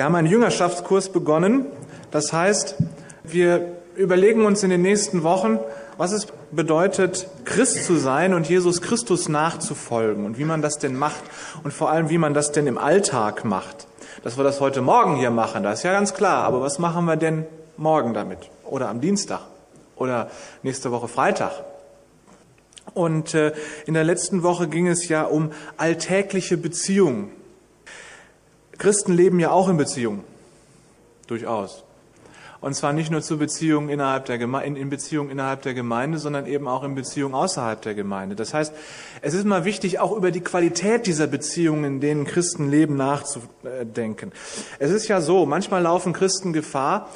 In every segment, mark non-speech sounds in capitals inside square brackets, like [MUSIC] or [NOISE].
Wir haben einen Jüngerschaftskurs begonnen. Das heißt, wir überlegen uns in den nächsten Wochen, was es bedeutet, Christ zu sein und Jesus Christus nachzufolgen und wie man das denn macht und vor allem, wie man das denn im Alltag macht. Dass wir das heute Morgen hier machen, das ist ja ganz klar. Aber was machen wir denn morgen damit? Oder am Dienstag? Oder nächste Woche Freitag? Und äh, in der letzten Woche ging es ja um alltägliche Beziehungen. Christen leben ja auch in Beziehungen. Durchaus. Und zwar nicht nur zu Beziehungen innerhalb der Gemeinde, in Beziehungen innerhalb der Gemeinde, sondern eben auch in Beziehungen außerhalb der Gemeinde. Das heißt, es ist mal wichtig, auch über die Qualität dieser Beziehungen, in denen Christen leben, nachzudenken. Es ist ja so, manchmal laufen Christen Gefahr,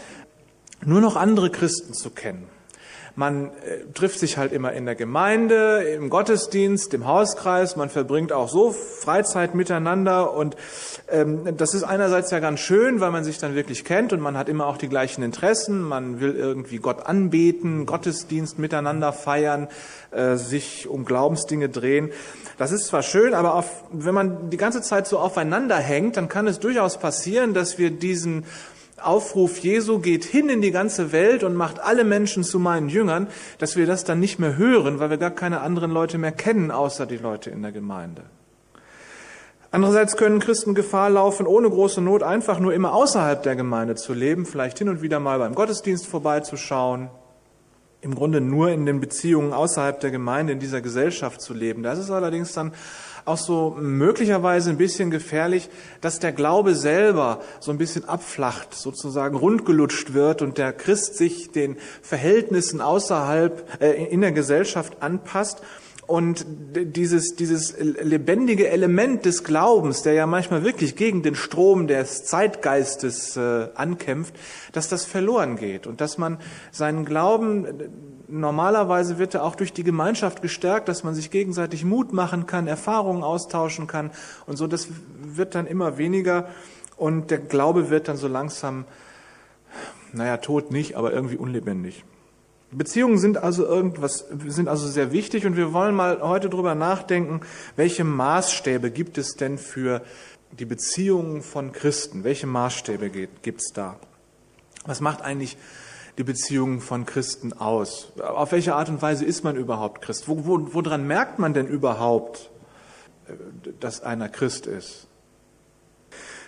nur noch andere Christen zu kennen. Man äh, trifft sich halt immer in der Gemeinde, im Gottesdienst, im Hauskreis. Man verbringt auch so Freizeit miteinander. Und ähm, das ist einerseits ja ganz schön, weil man sich dann wirklich kennt und man hat immer auch die gleichen Interessen. Man will irgendwie Gott anbeten, Gottesdienst miteinander feiern, äh, sich um Glaubensdinge drehen. Das ist zwar schön, aber auf, wenn man die ganze Zeit so aufeinander hängt, dann kann es durchaus passieren, dass wir diesen Aufruf Jesu geht hin in die ganze Welt und macht alle Menschen zu meinen Jüngern, dass wir das dann nicht mehr hören, weil wir gar keine anderen Leute mehr kennen, außer die Leute in der Gemeinde. Andererseits können Christen Gefahr laufen, ohne große Not einfach nur immer außerhalb der Gemeinde zu leben, vielleicht hin und wieder mal beim Gottesdienst vorbeizuschauen, im Grunde nur in den Beziehungen außerhalb der Gemeinde, in dieser Gesellschaft zu leben. Das ist allerdings dann auch so möglicherweise ein bisschen gefährlich, dass der Glaube selber so ein bisschen abflacht, sozusagen rundgelutscht wird und der Christ sich den Verhältnissen außerhalb äh, in der Gesellschaft anpasst und dieses, dieses lebendige Element des Glaubens, der ja manchmal wirklich gegen den Strom des Zeitgeistes äh, ankämpft, dass das verloren geht und dass man seinen Glauben normalerweise wird er auch durch die Gemeinschaft gestärkt, dass man sich gegenseitig Mut machen kann, Erfahrungen austauschen kann und so. Das wird dann immer weniger und der Glaube wird dann so langsam, naja, tot nicht, aber irgendwie unlebendig. Beziehungen sind also irgendwas, sind also sehr wichtig und wir wollen mal heute drüber nachdenken, welche Maßstäbe gibt es denn für die Beziehungen von Christen? Welche Maßstäbe gibt es da? Was macht eigentlich die Beziehungen von Christen aus? Auf welche Art und Weise ist man überhaupt Christ? Wo, wo, woran merkt man denn überhaupt, äh, dass einer Christ ist?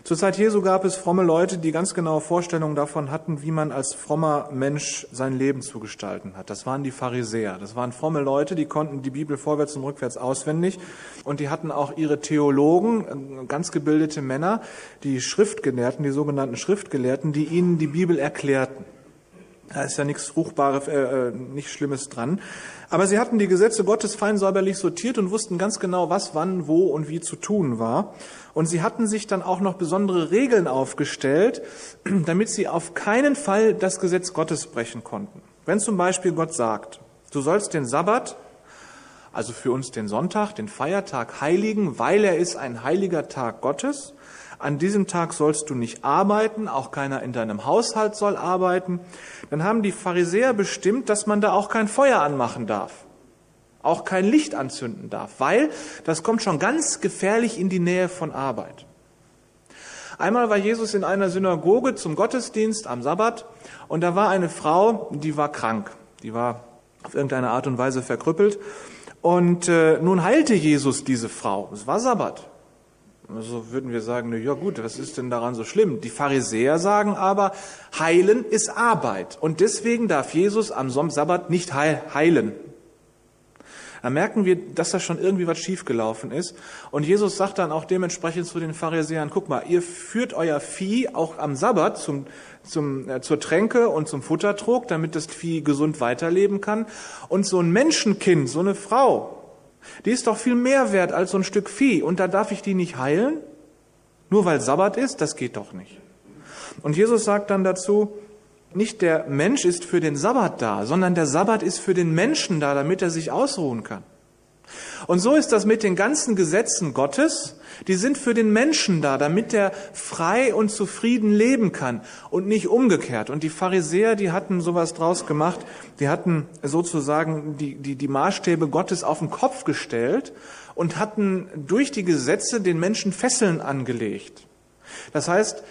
Zur Zeit Jesu gab es fromme Leute, die ganz genaue Vorstellungen davon hatten, wie man als frommer Mensch sein Leben zu gestalten hat. Das waren die Pharisäer. Das waren fromme Leute, die konnten die Bibel vorwärts und rückwärts auswendig. Und die hatten auch ihre Theologen, ganz gebildete Männer, die Schriftgelehrten, die sogenannten Schriftgelehrten, die ihnen die Bibel erklärten. Da ist ja nichts Ruchbares, äh, äh, nichts Schlimmes dran. Aber sie hatten die Gesetze Gottes fein säuberlich sortiert und wussten ganz genau, was, wann, wo und wie zu tun war. Und sie hatten sich dann auch noch besondere Regeln aufgestellt, [CLEARS THROAT] damit sie auf keinen Fall das Gesetz Gottes brechen konnten. Wenn zum Beispiel Gott sagt, du sollst den Sabbat, also für uns den Sonntag, den Feiertag heiligen, weil er ist ein heiliger Tag Gottes, an diesem Tag sollst du nicht arbeiten, auch keiner in deinem Haushalt soll arbeiten, dann haben die Pharisäer bestimmt, dass man da auch kein Feuer anmachen darf, auch kein Licht anzünden darf, weil das kommt schon ganz gefährlich in die Nähe von Arbeit. Einmal war Jesus in einer Synagoge zum Gottesdienst am Sabbat und da war eine Frau, die war krank, die war auf irgendeine Art und Weise verkrüppelt und äh, nun heilte Jesus diese Frau. Es war Sabbat. So würden wir sagen, ja gut, was ist denn daran so schlimm? Die Pharisäer sagen aber, heilen ist Arbeit. Und deswegen darf Jesus am Sabbat nicht heilen. Da merken wir, dass da schon irgendwie was schiefgelaufen ist. Und Jesus sagt dann auch dementsprechend zu den Pharisäern, guck mal, ihr führt euer Vieh auch am Sabbat zum, zum, äh, zur Tränke und zum Futtertrog, damit das Vieh gesund weiterleben kann. Und so ein Menschenkind, so eine Frau, die ist doch viel mehr wert als so ein Stück Vieh. Und da darf ich die nicht heilen? Nur weil Sabbat ist? Das geht doch nicht. Und Jesus sagt dann dazu, nicht der Mensch ist für den Sabbat da, sondern der Sabbat ist für den Menschen da, damit er sich ausruhen kann. Und so ist das mit den ganzen Gesetzen Gottes. Die sind für den Menschen da, damit er frei und zufrieden leben kann und nicht umgekehrt. Und die Pharisäer, die hatten sowas draus gemacht. Die hatten sozusagen die, die, die Maßstäbe Gottes auf den Kopf gestellt und hatten durch die Gesetze den Menschen Fesseln angelegt. Das heißt,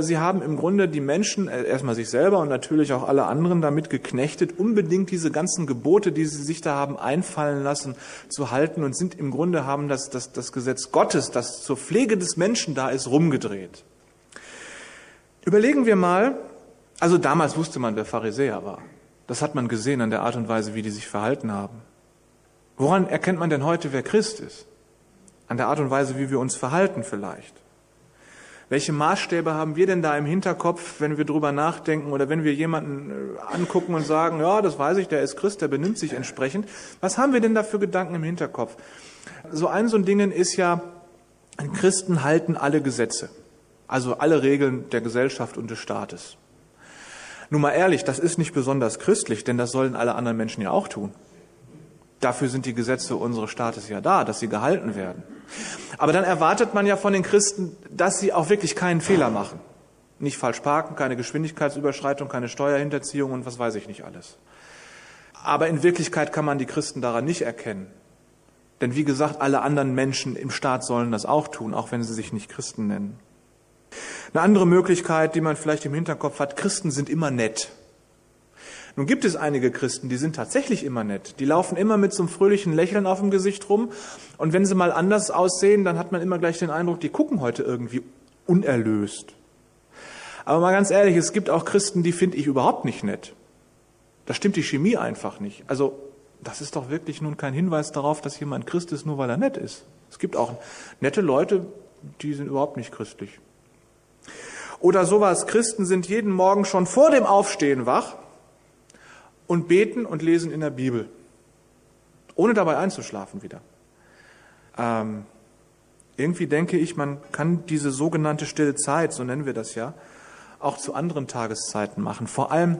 sie haben im Grunde die Menschen, äh, erstmal sich selber und natürlich auch alle anderen damit geknechtet, unbedingt diese ganzen Gebote, die sie sich da haben einfallen lassen, zu halten und sind im Grunde haben das, das, das Gesetz Gottes, das zur Pflege des Menschen da ist, rumgedreht. Überlegen wir mal, also damals wusste man, wer Pharisäer war. Das hat man gesehen an der Art und Weise, wie die sich verhalten haben. Woran erkennt man denn heute, wer Christ ist? An der Art und Weise, wie wir uns verhalten vielleicht. Welche Maßstäbe haben wir denn da im Hinterkopf, wenn wir drüber nachdenken oder wenn wir jemanden äh, angucken und sagen, ja, das weiß ich, der ist Christ, der benimmt sich entsprechend. Was haben wir denn da für Gedanken im Hinterkopf? So ein so ein Ding ist ja, Christen halten alle Gesetze. Also alle Regeln der Gesellschaft und des Staates. Nun mal ehrlich, das ist nicht besonders christlich, denn das sollen alle anderen Menschen ja auch tun. Dafür sind die Gesetze unseres Staates ja da, dass sie gehalten werden. Aber dann erwartet man ja von den Christen, dass sie auch wirklich keinen Fehler machen. Nicht falsch parken, keine Geschwindigkeitsüberschreitung, keine Steuerhinterziehung und was weiß ich nicht alles. Aber in Wirklichkeit kann man die Christen daran nicht erkennen. Denn wie gesagt, alle anderen Menschen im Staat sollen das auch tun, auch wenn sie sich nicht Christen nennen. Eine andere Möglichkeit, die man vielleicht im Hinterkopf hat, Christen sind immer nett. Nun gibt es einige Christen, die sind tatsächlich immer nett. Die laufen immer mit so einem fröhlichen Lächeln auf dem Gesicht rum. Und wenn sie mal anders aussehen, dann hat man immer gleich den Eindruck, die gucken heute irgendwie unerlöst. Aber mal ganz ehrlich, es gibt auch Christen, die finde ich überhaupt nicht nett. Da stimmt die Chemie einfach nicht. Also, das ist doch wirklich nun kein Hinweis darauf, dass jemand Christ ist, nur weil er nett ist. Es gibt auch nette Leute, die sind überhaupt nicht christlich. Oder sowas, Christen sind jeden Morgen schon vor dem Aufstehen wach und beten und lesen in der Bibel, ohne dabei einzuschlafen wieder. Ähm, irgendwie denke ich, man kann diese sogenannte stille Zeit, so nennen wir das ja, auch zu anderen Tageszeiten machen. Vor allem,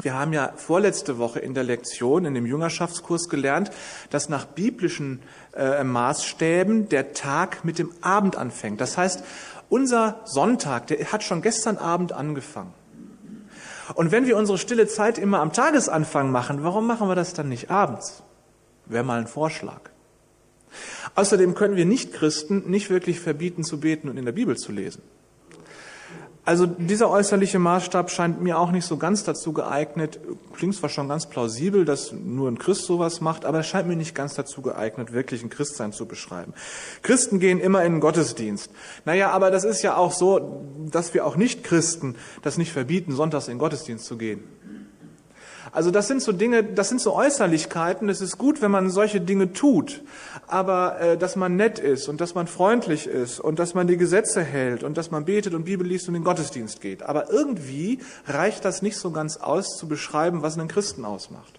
wir haben ja vorletzte Woche in der Lektion, in dem Jüngerschaftskurs gelernt, dass nach biblischen äh, Maßstäben der Tag mit dem Abend anfängt. Das heißt, unser Sonntag, der hat schon gestern Abend angefangen. Und wenn wir unsere stille Zeit immer am Tagesanfang machen, warum machen wir das dann nicht abends? Wäre mal ein Vorschlag. Außerdem können wir Nicht-Christen nicht wirklich verbieten zu beten und in der Bibel zu lesen. Also dieser äußerliche Maßstab scheint mir auch nicht so ganz dazu geeignet. Klingt zwar schon ganz plausibel, dass nur ein Christ sowas macht, aber es scheint mir nicht ganz dazu geeignet, wirklich ein Christsein zu beschreiben. Christen gehen immer in den Gottesdienst. Naja, aber das ist ja auch so, dass wir auch nicht Christen das nicht verbieten, sonntags in den Gottesdienst zu gehen. Also das sind so Dinge, das sind so Äußerlichkeiten. Es ist gut, wenn man solche Dinge tut, aber äh, dass man nett ist und dass man freundlich ist und dass man die Gesetze hält und dass man betet und Bibel liest und in den Gottesdienst geht. Aber irgendwie reicht das nicht so ganz aus, zu beschreiben, was einen Christen ausmacht.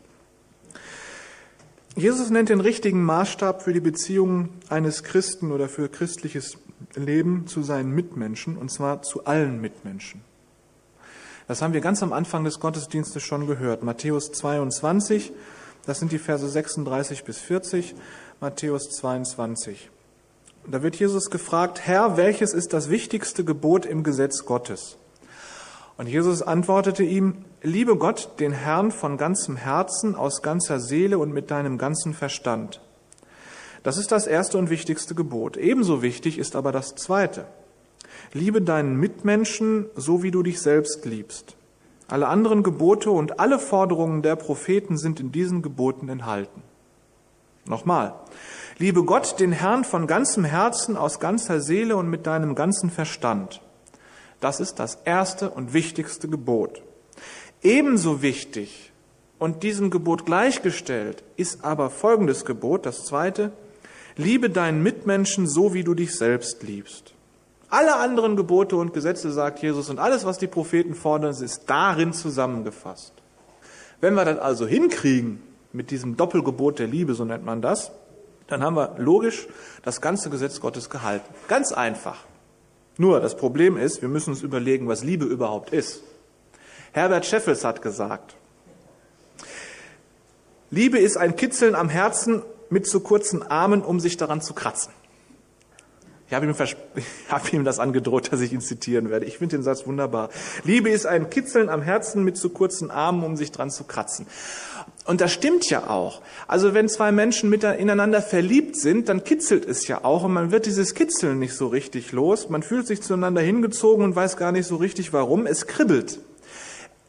Jesus nennt den richtigen Maßstab für die Beziehung eines Christen oder für christliches Leben zu seinen Mitmenschen, und zwar zu allen Mitmenschen. Das haben wir ganz am Anfang des Gottesdienstes schon gehört. Matthäus 22, das sind die Verse 36 bis 40, Matthäus 22. Da wird Jesus gefragt, Herr, welches ist das wichtigste Gebot im Gesetz Gottes? Und Jesus antwortete ihm, liebe Gott, den Herrn von ganzem Herzen, aus ganzer Seele und mit deinem ganzen Verstand. Das ist das erste und wichtigste Gebot. Ebenso wichtig ist aber das zweite. Liebe deinen Mitmenschen, so wie du dich selbst liebst. Alle anderen Gebote und alle Forderungen der Propheten sind in diesen Geboten enthalten. Nochmal. Liebe Gott, den Herrn von ganzem Herzen, aus ganzer Seele und mit deinem ganzen Verstand. Das ist das erste und wichtigste Gebot. Ebenso wichtig und diesem Gebot gleichgestellt ist aber folgendes Gebot, das zweite. Liebe deinen Mitmenschen so, wie du dich selbst liebst. Alle anderen Gebote und Gesetze, sagt Jesus, und alles, was die Propheten fordern, ist darin zusammengefasst. Wenn wir das also hinkriegen, mit diesem Doppelgebot der Liebe, so nennt man das, dann haben wir logisch das ganze Gesetz Gottes gehalten. Ganz einfach. Nur das Problem ist, wir müssen uns überlegen, was Liebe überhaupt ist. Herbert Scheffels hat gesagt, Liebe ist ein Kitzeln am Herzen mit zu kurzen Armen, um sich daran zu kratzen. Ich habe ihm, [LAUGHS] habe ihm das angedroht, dass ich ihn zitieren werde. Ich finde den Satz wunderbar. Liebe ist ein Kitzeln am Herzen mit zu kurzen Armen, um sich dran zu kratzen. Und das stimmt ja auch. Also wenn zwei Menschen miteinander verliebt sind, dann kitzelt es ja auch und man wird dieses Kitzeln nicht so richtig los. Man fühlt sich zueinander hingezogen und weiß gar nicht so richtig warum. Es kribbelt.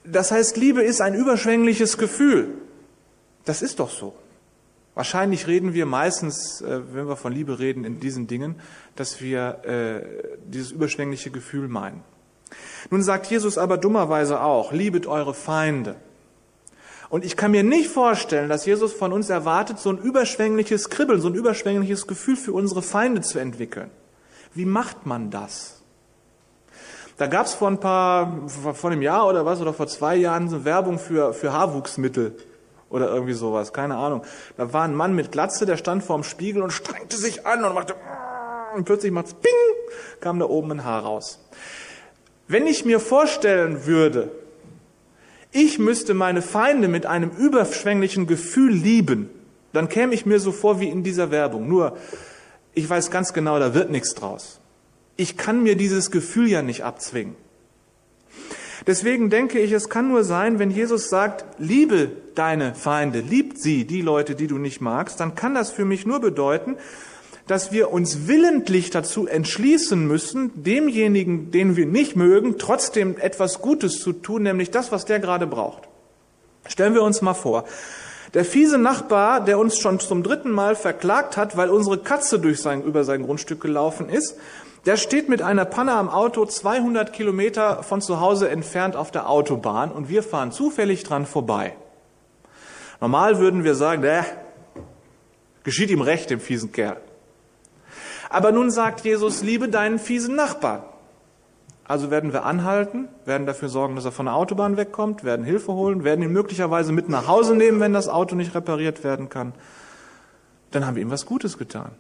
Das heißt, Liebe ist ein überschwängliches Gefühl. Das ist doch so. Wahrscheinlich reden wir meistens, äh, wenn wir von Liebe reden, in diesen Dingen, dass wir äh, dieses überschwängliche Gefühl meinen. Nun sagt Jesus aber dummerweise auch, liebet eure Feinde. Und ich kann mir nicht vorstellen, dass Jesus von uns erwartet, so ein überschwängliches Kribbeln, so ein überschwängliches Gefühl für unsere Feinde zu entwickeln. Wie macht man das? Da gab es vor ein paar, vor einem Jahr oder was, oder vor zwei Jahren so Werbung für, für Haarwuchsmittel oder irgendwie sowas, keine Ahnung. Da war ein Mann mit Glatze, der stand vorm Spiegel und strengte sich an und machte und plötzlich macht's ping, kam da oben ein Haar raus. Wenn ich mir vorstellen würde, ich müsste meine Feinde mit einem überschwänglichen Gefühl lieben, dann käme ich mir so vor wie in dieser Werbung. Nur, ich weiß ganz genau, da wird nichts draus. Ich kann mir dieses Gefühl ja nicht abzwingen. Deswegen denke ich, es kann nur sein, wenn Jesus sagt, liebe deine Feinde, liebt sie, die Leute, die du nicht magst, dann kann das für mich nur bedeuten, dass wir uns willentlich dazu entschließen müssen, demjenigen, den wir nicht mögen, trotzdem etwas Gutes zu tun, nämlich das, was der gerade braucht. Stellen wir uns mal vor, der fiese Nachbar, der uns schon zum dritten Mal verklagt hat, weil unsere Katze durch sein, über sein Grundstück gelaufen ist, der steht mit einer Panne am Auto 200 Kilometer von zu Hause entfernt auf der Autobahn und wir fahren zufällig dran vorbei. Normal würden wir sagen, äh, geschieht ihm recht, dem fiesen Kerl. Aber nun sagt Jesus, liebe deinen fiesen Nachbarn. Also werden wir anhalten, werden dafür sorgen, dass er von der Autobahn wegkommt, werden Hilfe holen, werden ihn möglicherweise mit nach Hause nehmen, wenn das Auto nicht repariert werden kann. Dann haben wir ihm was Gutes getan.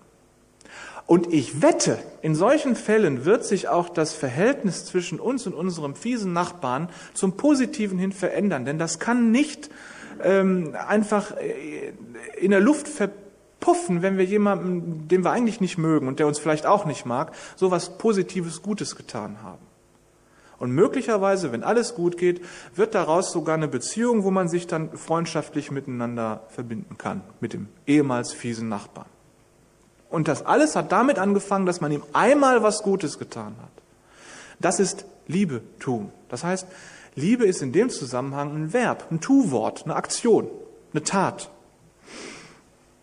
Und ich wette, in solchen Fällen wird sich auch das Verhältnis zwischen uns und unserem fiesen Nachbarn zum Positiven hin verändern. Denn das kann nicht ähm, einfach äh, in der Luft verpuffen, wenn wir jemanden, den wir eigentlich nicht mögen und der uns vielleicht auch nicht mag, so was Positives, Gutes getan haben. Und möglicherweise, wenn alles gut geht, wird daraus sogar eine Beziehung, wo man sich dann freundschaftlich miteinander verbinden kann, mit dem ehemals fiesen Nachbarn. Und das alles hat damit angefangen, dass man ihm einmal was Gutes getan hat. Das ist Liebe tun. Das heißt, Liebe ist in dem Zusammenhang ein Verb, ein Tu-Wort, eine Aktion, eine Tat.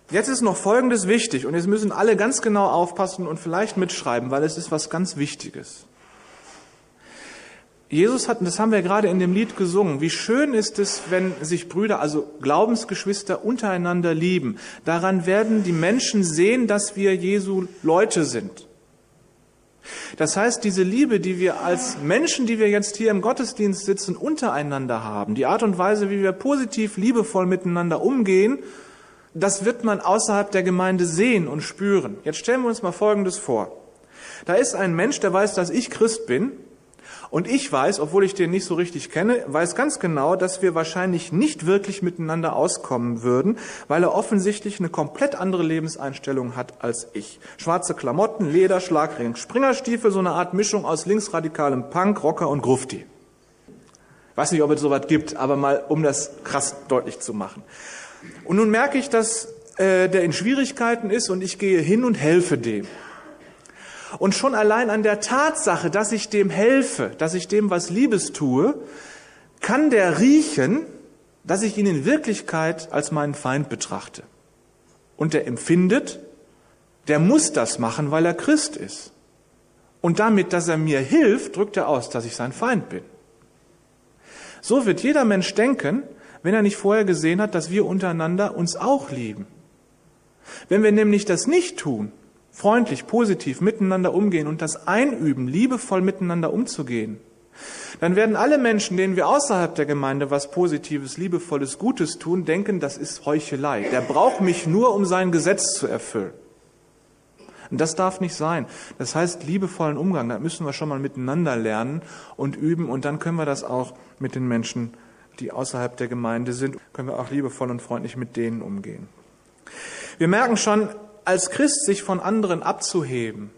Jetzt ist noch Folgendes wichtig und jetzt müssen alle ganz genau aufpassen und vielleicht mitschreiben, weil es ist was ganz Wichtiges. Jesus hat, das haben wir gerade in dem Lied gesungen, wie schön ist es, wenn sich Brüder, also Glaubensgeschwister untereinander lieben. Daran werden die Menschen sehen, dass wir Jesu Leute sind. Das heißt, diese Liebe, die wir als Menschen, die wir jetzt hier im Gottesdienst sitzen, untereinander haben, die Art und Weise, wie wir positiv, liebevoll miteinander umgehen, das wird man außerhalb der Gemeinde sehen und spüren. Jetzt stellen wir uns mal Folgendes vor. Da ist ein Mensch, der weiß, dass ich Christ bin, und ich weiß, obwohl ich den nicht so richtig kenne, weiß ganz genau, dass wir wahrscheinlich nicht wirklich miteinander auskommen würden, weil er offensichtlich eine komplett andere Lebenseinstellung hat als ich. Schwarze Klamotten, Leder, Schlagring, Springerstiefel, so eine Art Mischung aus linksradikalem Punk, Rocker und Grufti. weiß nicht, ob es sowas gibt, aber mal, um das krass deutlich zu machen. Und nun merke ich, dass äh, der in Schwierigkeiten ist und ich gehe hin und helfe dem. Und schon allein an der Tatsache, dass ich dem helfe, dass ich dem was Liebes tue, kann der riechen, dass ich ihn in Wirklichkeit als meinen Feind betrachte. Und der empfindet, der muss das machen, weil er Christ ist. Und damit, dass er mir hilft, drückt er aus, dass ich sein Feind bin. So wird jeder Mensch denken, wenn er nicht vorher gesehen hat, dass wir untereinander uns auch lieben. Wenn wir nämlich das nicht tun, freundlich, positiv miteinander umgehen und das einüben, liebevoll miteinander umzugehen, dann werden alle Menschen, denen wir außerhalb der Gemeinde was Positives, Liebevolles, Gutes tun, denken, das ist Heuchelei. Der braucht mich nur, um sein Gesetz zu erfüllen. Und das darf nicht sein. Das heißt, liebevollen Umgang, da müssen wir schon mal miteinander lernen und üben und dann können wir das auch mit den Menschen, die außerhalb der Gemeinde sind, können wir auch liebevoll und freundlich mit denen umgehen. Wir merken schon, als Christ sich von anderen abzuheben,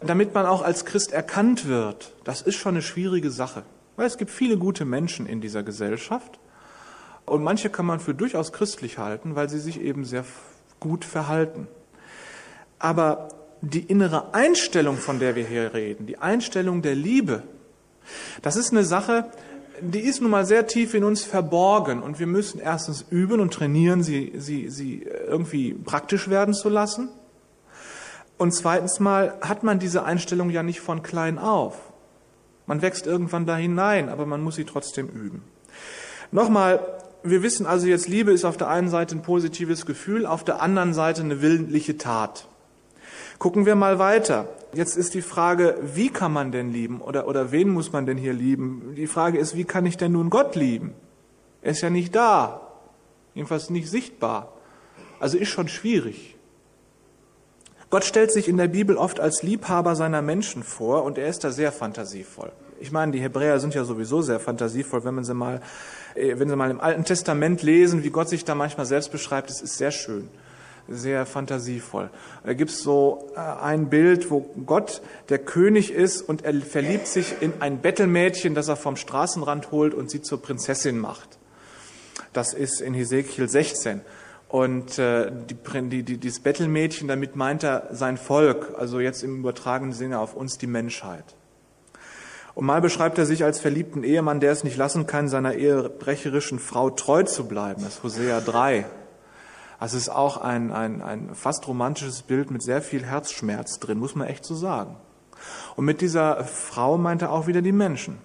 damit man auch als Christ erkannt wird, das ist schon eine schwierige Sache. Weil es gibt viele gute Menschen in dieser Gesellschaft und manche kann man für durchaus christlich halten, weil sie sich eben sehr gut verhalten. Aber die innere Einstellung, von der wir hier reden, die Einstellung der Liebe, das ist eine Sache, die ist nun mal sehr tief in uns verborgen und wir müssen erstens üben und trainieren, sie, sie, sie irgendwie praktisch werden zu lassen. Und zweitens mal hat man diese Einstellung ja nicht von klein auf. Man wächst irgendwann da hinein, aber man muss sie trotzdem üben. Nochmal, wir wissen also jetzt, Liebe ist auf der einen Seite ein positives Gefühl, auf der anderen Seite eine willentliche Tat. Gucken wir mal weiter. Jetzt ist die Frage, wie kann man denn lieben oder, oder wen muss man denn hier lieben? Die Frage ist, wie kann ich denn nun Gott lieben? Er ist ja nicht da, jedenfalls nicht sichtbar. Also ist schon schwierig. Gott stellt sich in der Bibel oft als Liebhaber seiner Menschen vor und er ist da sehr fantasievoll. Ich meine, die Hebräer sind ja sowieso sehr fantasievoll, wenn man sie mal, äh, wenn sie mal im Alten Testament lesen, wie Gott sich da manchmal selbst beschreibt, das ist sehr schön sehr fantasievoll. Da gibt es so äh, ein Bild, wo Gott der König ist und er verliebt sich in ein Bettelmädchen, das er vom Straßenrand holt und sie zur Prinzessin macht. Das ist in Hesekiel 16. Und äh, die, die, die, dieses Bettelmädchen, damit meint er sein Volk, also jetzt im übertragenen Sinne auf uns die Menschheit. Und mal beschreibt er sich als verliebten Ehemann, der es nicht lassen kann, seiner ehebrecherischen Frau treu zu bleiben. Das ist Hosea 3. Also es ist auch ein, ein, ein fast romantisches Bild mit sehr viel Herzschmerz drin, muss man echt so sagen. Und mit dieser Frau meint er auch wieder die Menschen.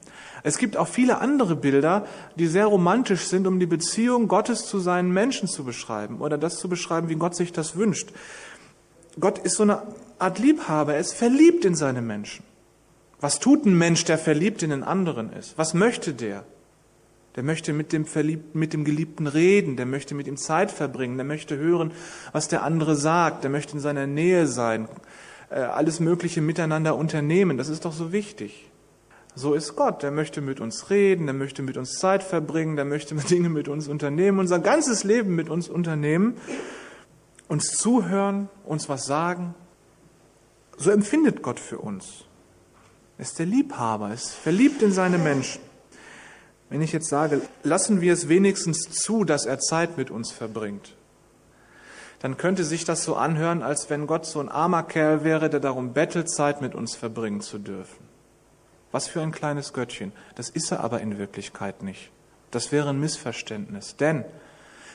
Es gibt auch viele andere Bilder, die sehr romantisch sind, um die Beziehung Gottes zu seinen Menschen zu beschreiben oder das zu beschreiben, wie Gott sich das wünscht. Gott ist so eine Art Liebhaber, er ist verliebt in seine Menschen. Was tut ein Mensch, der verliebt in den anderen ist? Was möchte der? Der möchte mit dem Verliebten, mit dem Geliebten reden, der möchte mit ihm Zeit verbringen, der möchte hören, was der andere sagt, der möchte in seiner Nähe sein, äh, alles Mögliche miteinander unternehmen. Das ist doch so wichtig. So ist Gott. Der möchte mit uns reden, der möchte mit uns Zeit verbringen, der möchte [LAUGHS] Dinge mit uns unternehmen, unser ganzes Leben mit uns unternehmen, uns zuhören, uns was sagen. So empfindet Gott für uns. Er ist der Liebhaber, ist verliebt in seine Menschen. Wenn ich jetzt sage, lassen wir es wenigstens zu, dass er Zeit mit uns verbringt, dann könnte sich das so anhören, als wenn Gott so ein armer Kerl wäre, der darum bettelt, Zeit mit uns verbringen zu dürfen. Was für ein kleines Göttchen. Das ist er aber in Wirklichkeit nicht. Das wäre ein Missverständnis. Denn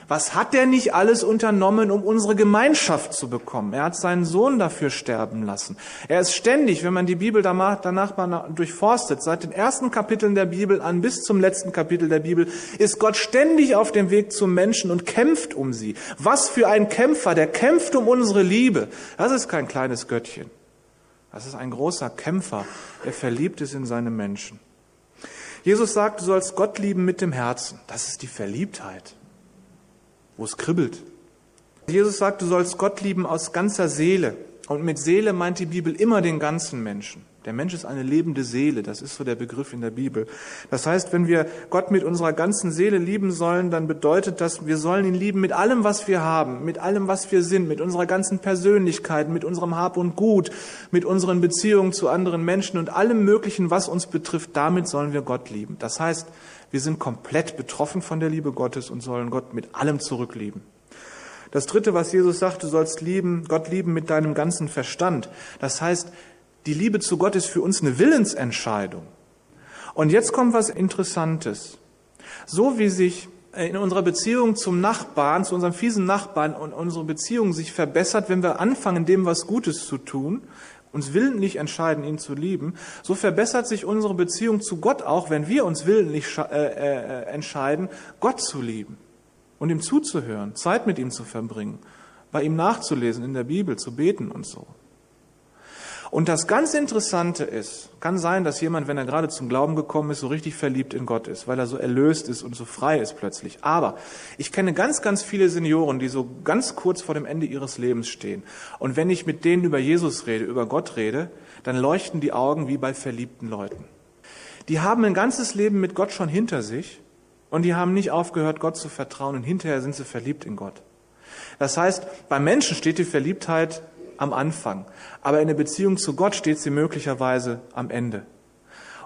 was hat er nicht alles unternommen, um unsere Gemeinschaft zu bekommen? Er hat seinen Sohn dafür sterben lassen. Er ist ständig, wenn man die Bibel danach mal durchforstet, seit den ersten Kapiteln der Bibel an bis zum letzten Kapitel der Bibel, ist Gott ständig auf dem Weg zum Menschen und kämpft um sie. Was für ein Kämpfer, der kämpft um unsere Liebe. Das ist kein kleines Göttchen. Das ist ein großer Kämpfer, der verliebt ist in seine Menschen. Jesus sagt, du sollst Gott lieben mit dem Herzen. Das ist die Verliebtheit wo es kribbelt. Jesus sagt, du sollst Gott lieben aus ganzer Seele. Und mit Seele meint die Bibel immer den ganzen Menschen. Der Mensch ist eine lebende Seele, das ist so der Begriff in der Bibel. Das heißt, wenn wir Gott mit unserer ganzen Seele lieben sollen, dann bedeutet das, wir sollen ihn lieben mit allem, was wir haben, mit allem, was wir sind, mit unserer ganzen Persönlichkeit, mit unserem Hab und Gut, mit unseren Beziehungen zu anderen Menschen und allem Möglichen, was uns betrifft, damit sollen wir Gott lieben. Das heißt, wir sind komplett betroffen von der Liebe Gottes und sollen Gott mit allem zurücklieben. Das dritte, was Jesus sagt, du sollst lieben, Gott lieben mit deinem ganzen Verstand. Das heißt, die Liebe zu Gott ist für uns eine Willensentscheidung. Und jetzt kommt was Interessantes. So wie sich in unserer Beziehung zum Nachbarn, zu unserem fiesen Nachbarn und unsere Beziehung sich verbessert, wenn wir anfangen, dem was Gutes zu tun, uns willentlich entscheiden, ihn zu lieben, so verbessert sich unsere Beziehung zu Gott auch, wenn wir uns willentlich äh, äh, entscheiden, Gott zu lieben und ihm zuzuhören, Zeit mit ihm zu verbringen, bei ihm nachzulesen in der Bibel, zu beten und so. Und das ganz Interessante ist, kann sein, dass jemand, wenn er gerade zum Glauben gekommen ist, so richtig verliebt in Gott ist, weil er so erlöst ist und so frei ist plötzlich. Aber ich kenne ganz, ganz viele Senioren, die so ganz kurz vor dem Ende ihres Lebens stehen. Und wenn ich mit denen über Jesus rede, über Gott rede, dann leuchten die Augen wie bei verliebten Leuten. Die haben ein ganzes Leben mit Gott schon hinter sich und die haben nicht aufgehört, Gott zu vertrauen und hinterher sind sie verliebt in Gott. Das heißt, beim Menschen steht die Verliebtheit am Anfang, aber in der Beziehung zu Gott steht sie möglicherweise am Ende.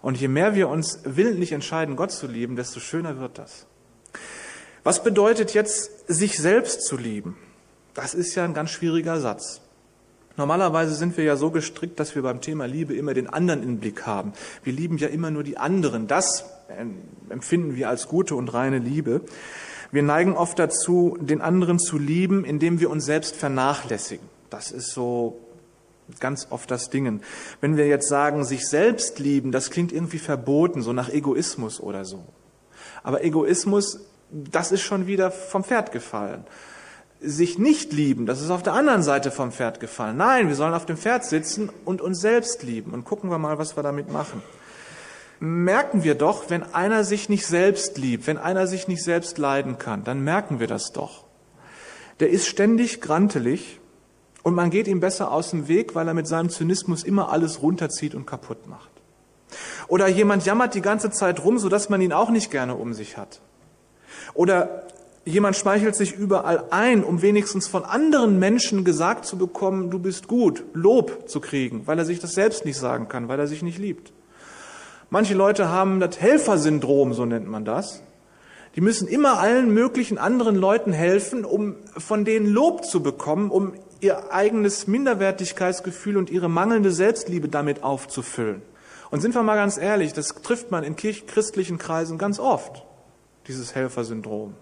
Und je mehr wir uns willentlich entscheiden, Gott zu lieben, desto schöner wird das. Was bedeutet jetzt, sich selbst zu lieben? Das ist ja ein ganz schwieriger Satz. Normalerweise sind wir ja so gestrickt, dass wir beim Thema Liebe immer den anderen im Blick haben. Wir lieben ja immer nur die anderen. Das empfinden wir als gute und reine Liebe. Wir neigen oft dazu, den anderen zu lieben, indem wir uns selbst vernachlässigen. Das ist so ganz oft das Dingen. Wenn wir jetzt sagen, sich selbst lieben, das klingt irgendwie verboten, so nach Egoismus oder so. Aber Egoismus, das ist schon wieder vom Pferd gefallen sich nicht lieben, das ist auf der anderen Seite vom Pferd gefallen. Nein, wir sollen auf dem Pferd sitzen und uns selbst lieben. Und gucken wir mal, was wir damit machen. Merken wir doch, wenn einer sich nicht selbst liebt, wenn einer sich nicht selbst leiden kann, dann merken wir das doch. Der ist ständig grantelig und man geht ihm besser aus dem Weg, weil er mit seinem Zynismus immer alles runterzieht und kaputt macht. Oder jemand jammert die ganze Zeit rum, sodass man ihn auch nicht gerne um sich hat. Oder Jemand schmeichelt sich überall ein, um wenigstens von anderen Menschen gesagt zu bekommen, du bist gut, Lob zu kriegen, weil er sich das selbst nicht sagen kann, weil er sich nicht liebt. Manche Leute haben das Helfersyndrom, so nennt man das. Die müssen immer allen möglichen anderen Leuten helfen, um von denen Lob zu bekommen, um ihr eigenes Minderwertigkeitsgefühl und ihre mangelnde Selbstliebe damit aufzufüllen. Und sind wir mal ganz ehrlich, das trifft man in christlichen Kreisen ganz oft, dieses Helfersyndrom.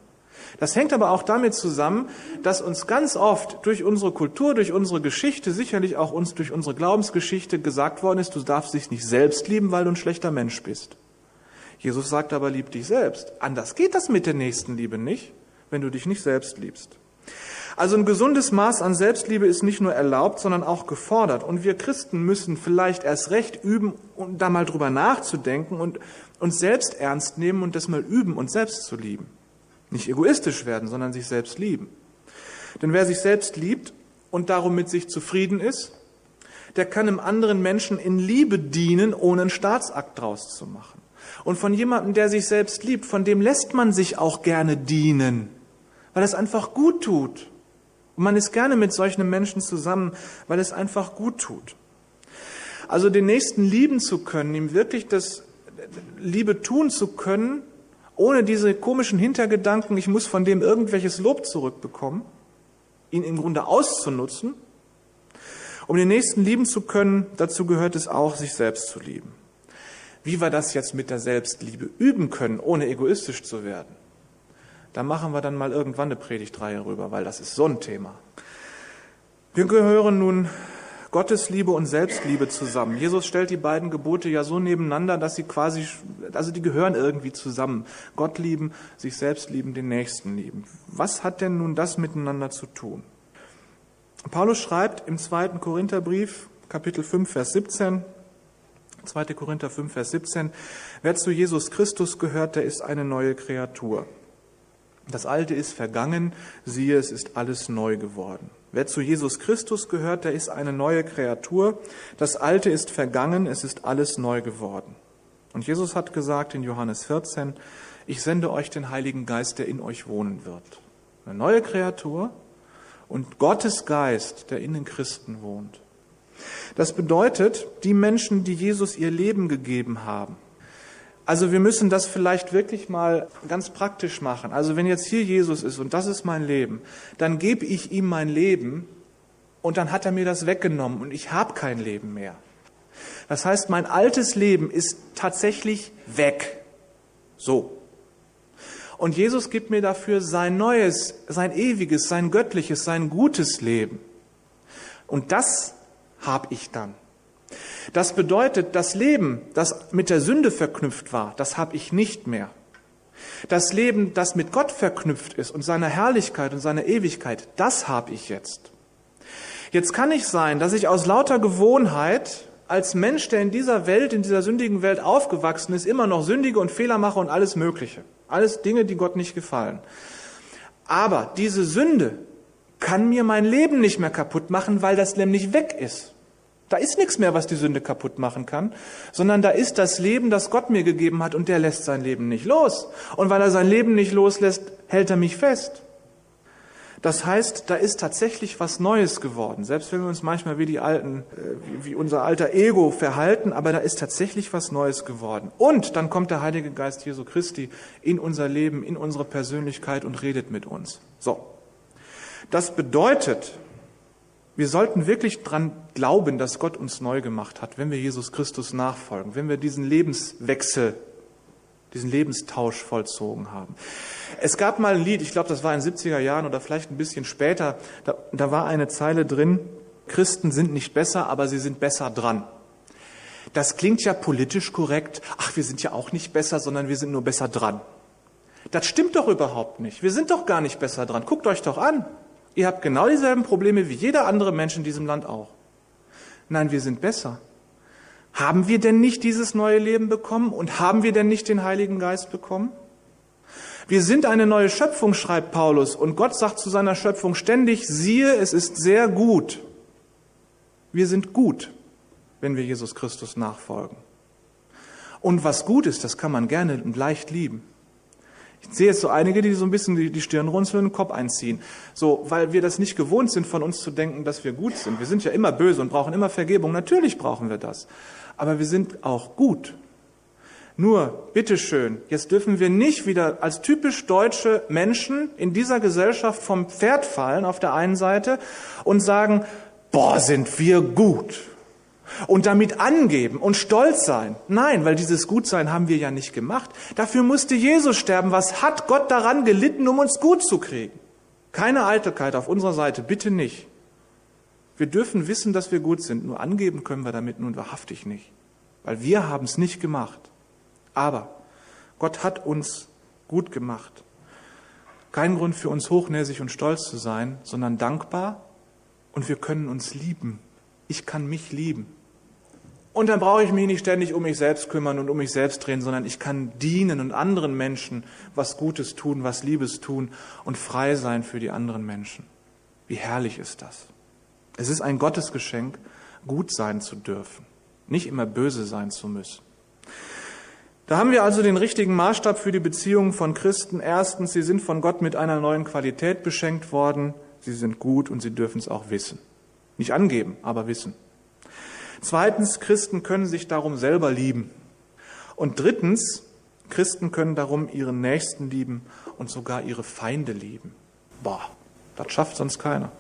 Das hängt aber auch damit zusammen, dass uns ganz oft durch unsere Kultur, durch unsere Geschichte, sicherlich auch uns durch unsere Glaubensgeschichte gesagt worden ist, du darfst dich nicht selbst lieben, weil du ein schlechter Mensch bist. Jesus sagt aber, lieb dich selbst. Anders geht das mit der Nächstenliebe nicht, wenn du dich nicht selbst liebst. Also ein gesundes Maß an Selbstliebe ist nicht nur erlaubt, sondern auch gefordert. Und wir Christen müssen vielleicht erst recht üben, um da mal drüber nachzudenken und uns selbst ernst nehmen und das mal üben, uns selbst zu lieben. Nicht egoistisch werden, sondern sich selbst lieben. Denn wer sich selbst liebt und darum mit sich zufrieden ist, der kann einem anderen Menschen in Liebe dienen, ohne einen Staatsakt draus zu machen. Und von jemandem, der sich selbst liebt, von dem lässt man sich auch gerne dienen, weil es einfach gut tut. Und man ist gerne mit solchen Menschen zusammen, weil es einfach gut tut. Also den Nächsten lieben zu können, ihm wirklich das Liebe tun zu können, ohne diese komischen Hintergedanken, ich muss von dem irgendwelches Lob zurückbekommen, ihn im Grunde auszunutzen. Um den Nächsten lieben zu können, dazu gehört es auch, sich selbst zu lieben. Wie wir das jetzt mit der Selbstliebe üben können, ohne egoistisch zu werden, da machen wir dann mal irgendwann eine Predigtreihe rüber, weil das ist so ein Thema. Wir gehören nun Gottesliebe und Selbstliebe zusammen. Jesus stellt die beiden Gebote ja so nebeneinander, dass sie quasi, also die gehören irgendwie zusammen. Gott lieben, sich selbst lieben, den Nächsten lieben. Was hat denn nun das miteinander zu tun? Paulus schreibt im zweiten Korintherbrief, Kapitel 5, Vers 17, 2. Korinther 5, Vers 17, wer zu Jesus Christus gehört, der ist eine neue Kreatur. Das Alte ist vergangen, siehe, es ist alles neu geworden. Wer zu Jesus Christus gehört, der ist eine neue Kreatur. Das Alte ist vergangen, es ist alles neu geworden. Und Jesus hat gesagt in Johannes 14, ich sende euch den Heiligen Geist, der in euch wohnen wird. Eine neue Kreatur und Gottes Geist, der in den Christen wohnt. Das bedeutet, die Menschen, die Jesus ihr Leben gegeben haben, also wir müssen das vielleicht wirklich mal ganz praktisch machen. Also wenn jetzt hier Jesus ist und das ist mein Leben, dann gebe ich ihm mein Leben und dann hat er mir das weggenommen und ich habe kein Leben mehr. Das heißt, mein altes Leben ist tatsächlich weg. So. Und Jesus gibt mir dafür sein neues, sein ewiges, sein göttliches, sein gutes Leben. Und das habe ich dann. Das bedeutet, das Leben, das mit der Sünde verknüpft war, das habe ich nicht mehr. Das Leben, das mit Gott verknüpft ist und seiner Herrlichkeit und seiner Ewigkeit, das habe ich jetzt. Jetzt kann ich sein, dass ich aus lauter Gewohnheit als Mensch, der in dieser Welt, in dieser sündigen Welt aufgewachsen ist, immer noch sündige und Fehler mache und alles Mögliche. Alles Dinge, die Gott nicht gefallen. Aber diese Sünde kann mir mein Leben nicht mehr kaputt machen, weil das nämlich weg ist. Da ist nichts mehr, was die Sünde kaputt machen kann, sondern da ist das Leben, das Gott mir gegeben hat und der lässt sein Leben nicht los. Und weil er sein Leben nicht loslässt, hält er mich fest. Das heißt, da ist tatsächlich was Neues geworden. Selbst wenn wir uns manchmal wie die alten, äh, wie unser alter Ego verhalten, aber da ist tatsächlich was Neues geworden. Und dann kommt der Heilige Geist Jesu Christi in unser Leben, in unsere Persönlichkeit und redet mit uns. So. Das bedeutet, wir sollten wirklich dran glauben, dass Gott uns neu gemacht hat, wenn wir Jesus Christus nachfolgen, wenn wir diesen Lebenswechsel diesen Lebenstausch vollzogen haben. Es gab mal ein Lied, ich glaube, das war in den 70er Jahren oder vielleicht ein bisschen später, da, da war eine Zeile drin, Christen sind nicht besser, aber sie sind besser dran. Das klingt ja politisch korrekt. Ach, wir sind ja auch nicht besser, sondern wir sind nur besser dran. Das stimmt doch überhaupt nicht. Wir sind doch gar nicht besser dran. Guckt euch doch an. Ihr habt genau dieselben Probleme wie jeder andere Mensch in diesem Land auch. Nein, wir sind besser. Haben wir denn nicht dieses neue Leben bekommen und haben wir denn nicht den Heiligen Geist bekommen? Wir sind eine neue Schöpfung, schreibt Paulus, und Gott sagt zu seiner Schöpfung ständig, siehe, es ist sehr gut. Wir sind gut, wenn wir Jesus Christus nachfolgen. Und was gut ist, das kann man gerne und leicht lieben. Ich sehe jetzt so einige, die so ein bisschen die, Stirn runzeln und den Kopf einziehen. So, weil wir das nicht gewohnt sind, von uns zu denken, dass wir gut sind. Wir sind ja immer böse und brauchen immer Vergebung. Natürlich brauchen wir das aber wir sind auch gut. Nur, bitteschön, jetzt dürfen wir nicht wieder als typisch deutsche Menschen in dieser Gesellschaft vom Pferd fallen auf der einen Seite und sagen, boah, sind wir gut. Und damit angeben und stolz sein. Nein, weil dieses Gutsein haben wir ja nicht gemacht. Dafür musste Jesus sterben. Was hat Gott daran gelitten, um uns gut zu kriegen? Keine Eitelkeit auf unserer Seite, bitte nicht. Wir dürfen wissen, dass wir gut sind, nur angeben können wir damit nun wahrhaftig nicht, weil wir haben es nicht gemacht. Aber Gott hat uns gut gemacht. Kein Grund für uns hochnäsig und stolz zu sein, sondern dankbar und wir können uns lieben. Ich kann mich lieben. Und dann brauche ich mich nicht ständig um mich selbst kümmern und um mich selbst drehen, sondern ich kann dienen und anderen Menschen was Gutes tun, was Liebes tun und frei sein für die anderen Menschen. Wie herrlich ist das? Es ist ein Gottesgeschenk, gut sein zu dürfen, nicht immer böse sein zu müssen. Da haben wir also den richtigen Maßstab für die Beziehungen von Christen. Erstens, sie sind von Gott mit einer neuen Qualität beschenkt worden. Sie sind gut und sie dürfen es auch wissen. Nicht angeben, aber wissen. Zweitens, Christen können sich darum selber lieben. Und drittens, Christen können darum ihren Nächsten lieben und sogar ihre Feinde lieben. Boah, das schafft sonst keiner.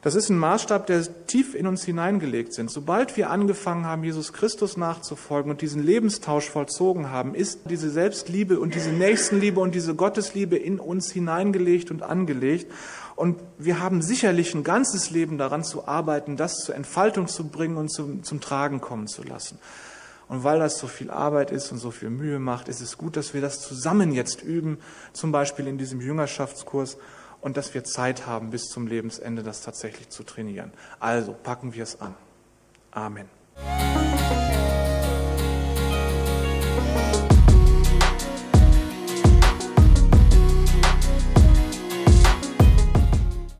Das ist ein Maßstab, der tief in uns hineingelegt sind. Sobald wir angefangen haben, Jesus Christus nachzufolgen und diesen Lebenstausch vollzogen haben, ist diese Selbstliebe und diese Nächstenliebe und diese Gottesliebe in uns hineingelegt und angelegt. Und wir haben sicherlich ein ganzes Leben daran zu arbeiten, das zur Entfaltung zu bringen und zum, zum Tragen kommen zu lassen. Und weil das so viel Arbeit ist und so viel Mühe macht, ist es gut, dass wir das zusammen jetzt üben, zum Beispiel in diesem Jüngerschaftskurs und dass wir Zeit haben, bis zum Lebensende das tatsächlich zu trainieren. Also packen wir es an. Amen.